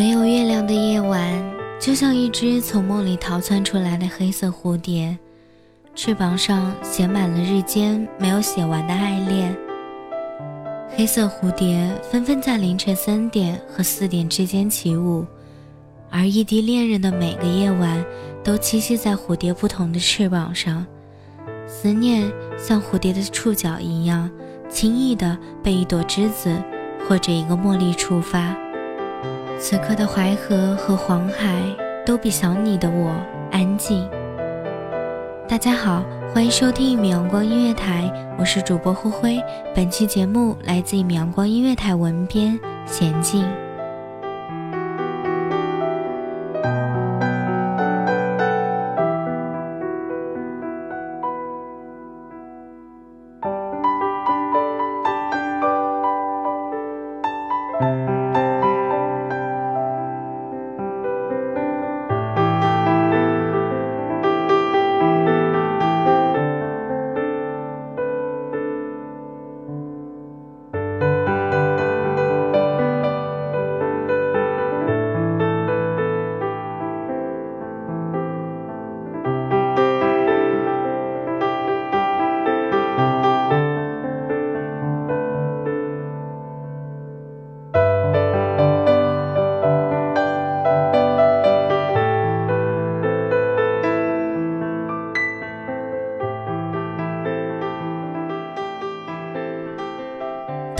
没有月亮的夜晚，就像一只从梦里逃窜出来的黑色蝴蝶，翅膀上写满了日间没有写完的爱恋。黑色蝴蝶纷纷在凌晨三点和四点之间起舞，而异地恋人的每个夜晚都栖息在蝴蝶不同的翅膀上，思念像蝴蝶的触角一样，轻易地被一朵栀子或者一个茉莉触发。此刻的淮河和黄海都比想你的我安静。大家好，欢迎收听一米阳光音乐台，我是主播灰灰。本期节目来自一米阳光音乐台文编娴静。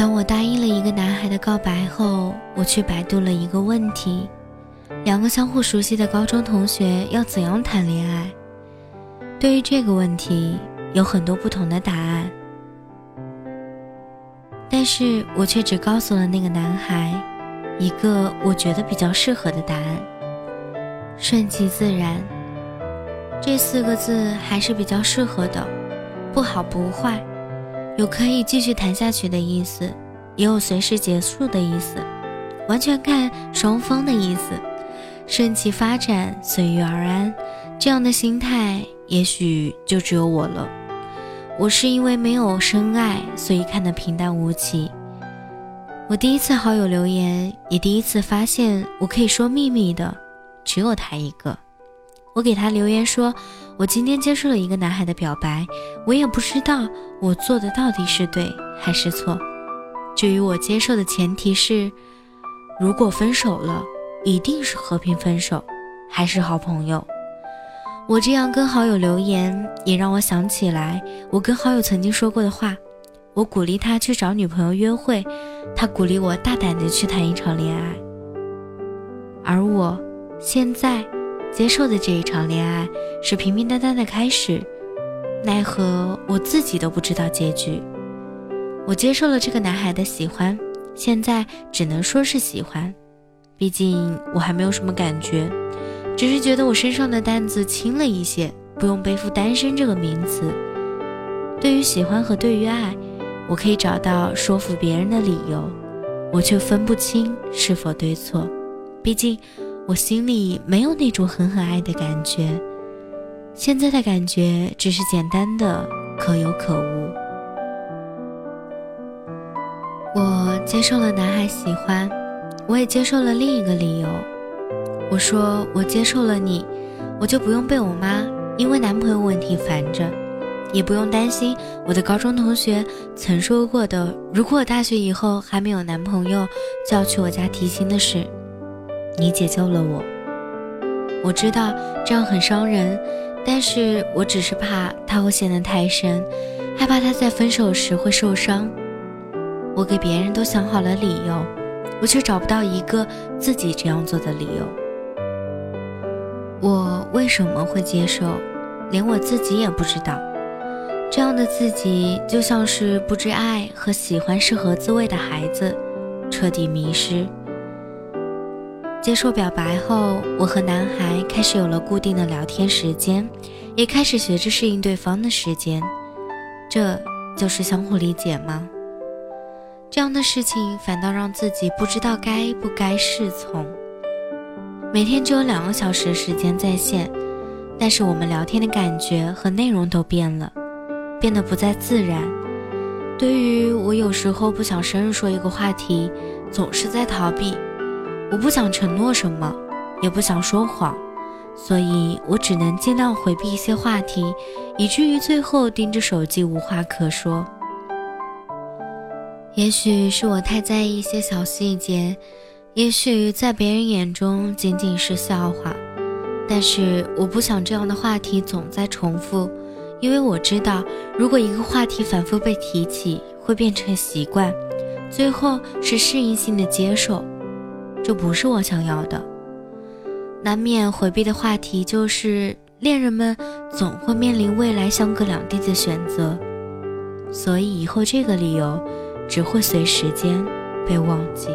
当我答应了一个男孩的告白后，我去百度了一个问题：两个相互熟悉的高中同学要怎样谈恋爱？对于这个问题，有很多不同的答案，但是我却只告诉了那个男孩一个我觉得比较适合的答案：顺其自然。这四个字还是比较适合的，不好不坏。有可以继续谈下去的意思，也有随时结束的意思，完全看双方的意思。顺其发展，随遇而安，这样的心态也许就只有我了。我是因为没有深爱，所以看得平淡无奇。我第一次好友留言，也第一次发现我可以说秘密的，只有他一个。我给他留言说，我今天接受了一个男孩的表白，我也不知道我做的到底是对还是错。至于我接受的前提是，如果分手了，一定是和平分手，还是好朋友。我这样跟好友留言，也让我想起来我跟好友曾经说过的话。我鼓励他去找女朋友约会，他鼓励我大胆的去谈一场恋爱。而我现在。接受的这一场恋爱是平平淡淡的开始，奈何我自己都不知道结局。我接受了这个男孩的喜欢，现在只能说是喜欢，毕竟我还没有什么感觉，只是觉得我身上的担子轻了一些，不用背负单身这个名词。对于喜欢和对于爱，我可以找到说服别人的理由，我却分不清是否对错。毕竟我心里没有那种狠狠爱的感觉，现在的感觉只是简单的可有可无。我接受了男孩喜欢，我也接受了另一个理由。我说我接受了你，我就不用被我妈因为男朋友问题烦着，也不用担心我的高中同学曾说过的，如果我大学以后还没有男朋友，就要去我家提亲的事。你解救了我，我知道这样很伤人，但是我只是怕他会陷得太深，害怕他在分手时会受伤。我给别人都想好了理由，我却找不到一个自己这样做的理由。我为什么会接受，连我自己也不知道。这样的自己就像是不知爱和喜欢是何滋味的孩子，彻底迷失。接受表白后，我和男孩开始有了固定的聊天时间，也开始学着适应对方的时间。这就是相互理解吗？这样的事情反倒让自己不知道该不该侍从。每天只有两个小时时间在线，但是我们聊天的感觉和内容都变了，变得不再自然。对于我有时候不想深入说一个话题，总是在逃避。我不想承诺什么，也不想说谎，所以我只能尽量回避一些话题，以至于最后盯着手机无话可说。也许是我太在意一些小细节，也许在别人眼中仅仅是笑话，但是我不想这样的话题总在重复，因为我知道，如果一个话题反复被提起，会变成习惯，最后是适应性的接受，这不是我想要的。难免回避的话题就是恋人们总会面临未来相隔两地的选择，所以以后这个理由。只会随时间被忘记。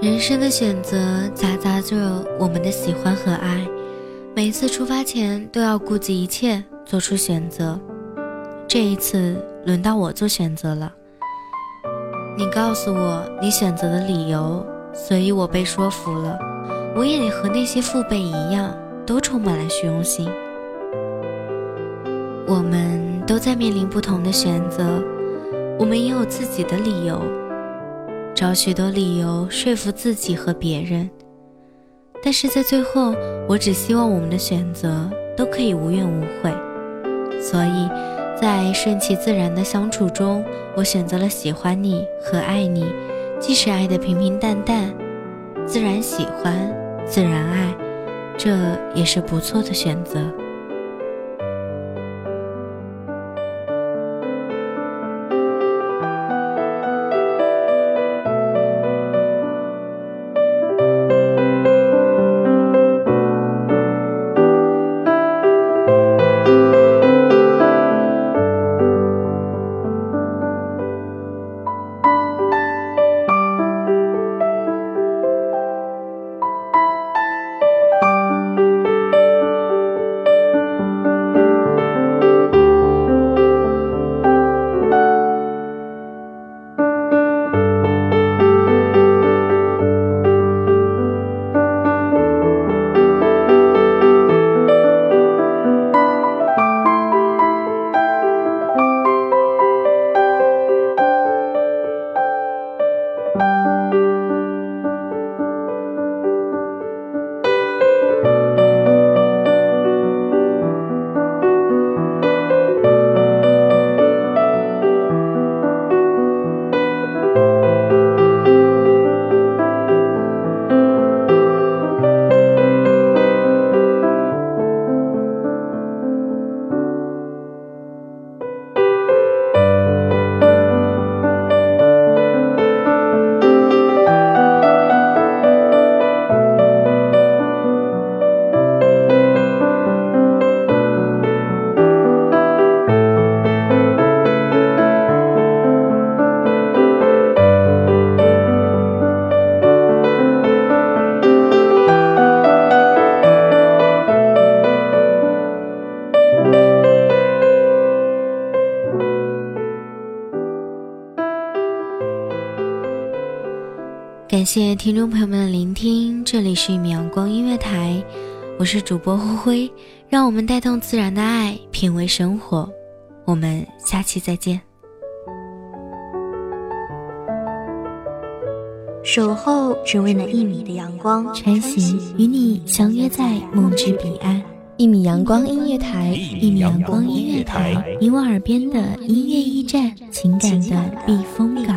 人生的选择夹杂着我们的喜欢和爱，每次出发前都要顾及一切做出选择。这一次轮到我做选择了。你告诉我你选择的理由，所以我被说服了。我也和那些父辈一样，都充满了虚荣心。我们都在面临不同的选择。我们也有自己的理由，找许多理由说服自己和别人，但是在最后，我只希望我们的选择都可以无怨无悔。所以，在顺其自然的相处中，我选择了喜欢你和爱你，即使爱的平平淡淡，自然喜欢，自然爱，这也是不错的选择。谢听众朋友们的聆听，这里是一米阳光音乐台，我是主播灰灰，让我们带动自然的爱，品味生活，我们下期再见。守候只为那一米的阳光，穿行与你相约在梦之彼岸。一米阳光音乐台，一米阳光音乐台，你我耳边的音乐驿站，情感的避风港。